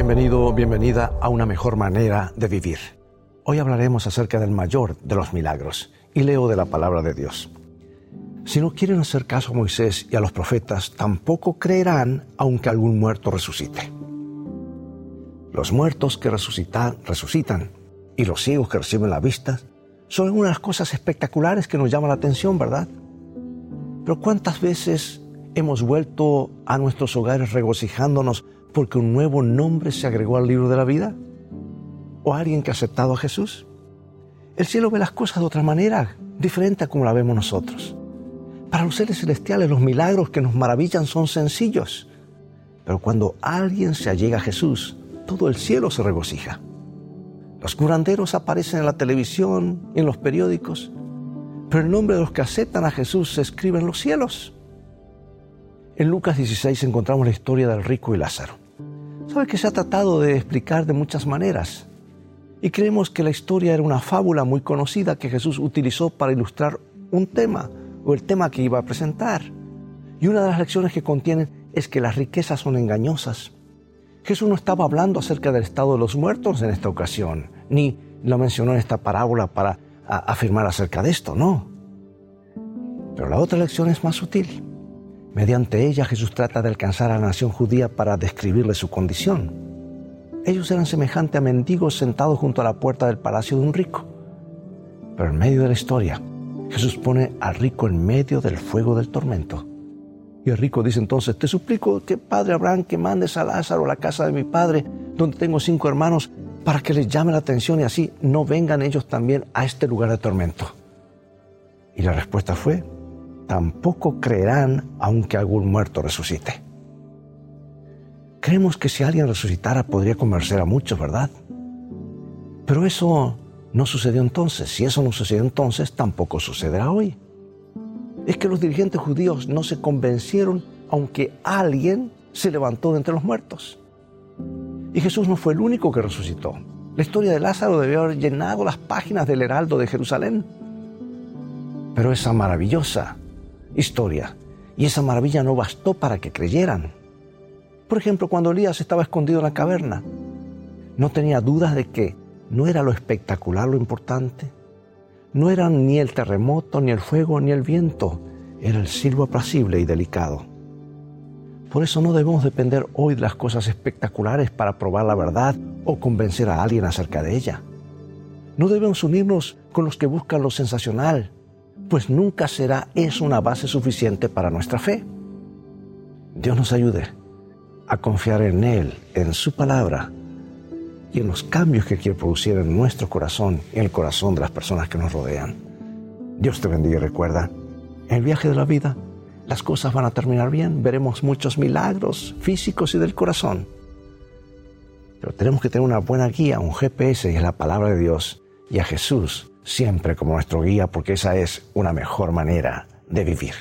Bienvenido, bienvenida a una mejor manera de vivir. Hoy hablaremos acerca del mayor de los milagros y leo de la palabra de Dios. Si no quieren hacer caso a Moisés y a los profetas, tampoco creerán aunque algún muerto resucite. Los muertos que resucitan, resucitan y los ciegos que reciben la vista son las cosas espectaculares que nos llaman la atención, ¿verdad? Pero ¿cuántas veces hemos vuelto a nuestros hogares regocijándonos porque un nuevo nombre se agregó al libro de la vida? ¿O alguien que ha aceptado a Jesús? El cielo ve las cosas de otra manera, diferente a como la vemos nosotros. Para los seres celestiales los milagros que nos maravillan son sencillos. Pero cuando alguien se allega a Jesús, todo el cielo se regocija. Los curanderos aparecen en la televisión en los periódicos, pero el nombre de los que aceptan a Jesús se escribe en los cielos. En Lucas 16 encontramos la historia del rico y Lázaro. Sabe que se ha tratado de explicar de muchas maneras y creemos que la historia era una fábula muy conocida que Jesús utilizó para ilustrar un tema o el tema que iba a presentar. Y una de las lecciones que contienen es que las riquezas son engañosas. Jesús no estaba hablando acerca del estado de los muertos en esta ocasión, ni lo mencionó en esta parábola para afirmar acerca de esto, no. Pero la otra lección es más sutil. Mediante ella Jesús trata de alcanzar a la nación judía para describirle su condición. Ellos eran semejantes a mendigos sentados junto a la puerta del palacio de un rico. Pero en medio de la historia, Jesús pone al rico en medio del fuego del tormento. Y el rico dice entonces, te suplico que Padre Abraham que mandes a Lázaro a la casa de mi padre, donde tengo cinco hermanos, para que les llame la atención y así no vengan ellos también a este lugar de tormento. Y la respuesta fue, tampoco creerán aunque algún muerto resucite. Creemos que si alguien resucitara podría convencer a muchos, ¿verdad? Pero eso no sucedió entonces. Si eso no sucedió entonces, tampoco sucederá hoy. Es que los dirigentes judíos no se convencieron aunque alguien se levantó de entre los muertos. Y Jesús no fue el único que resucitó. La historia de Lázaro debió haber llenado las páginas del Heraldo de Jerusalén. Pero esa maravillosa historia y esa maravilla no bastó para que creyeran. Por ejemplo, cuando Elías estaba escondido en la caverna, no tenía dudas de que no era lo espectacular lo importante, no eran ni el terremoto, ni el fuego, ni el viento, era el silbo apacible y delicado. Por eso no debemos depender hoy de las cosas espectaculares para probar la verdad o convencer a alguien acerca de ella. No debemos unirnos con los que buscan lo sensacional, pues nunca será eso una base suficiente para nuestra fe. Dios nos ayude a confiar en Él, en su palabra y en los cambios que quiere producir en nuestro corazón y en el corazón de las personas que nos rodean. Dios te bendiga y recuerda, en el viaje de la vida las cosas van a terminar bien, veremos muchos milagros físicos y del corazón. Pero tenemos que tener una buena guía, un GPS y es la palabra de Dios y a Jesús siempre como nuestro guía porque esa es una mejor manera de vivir.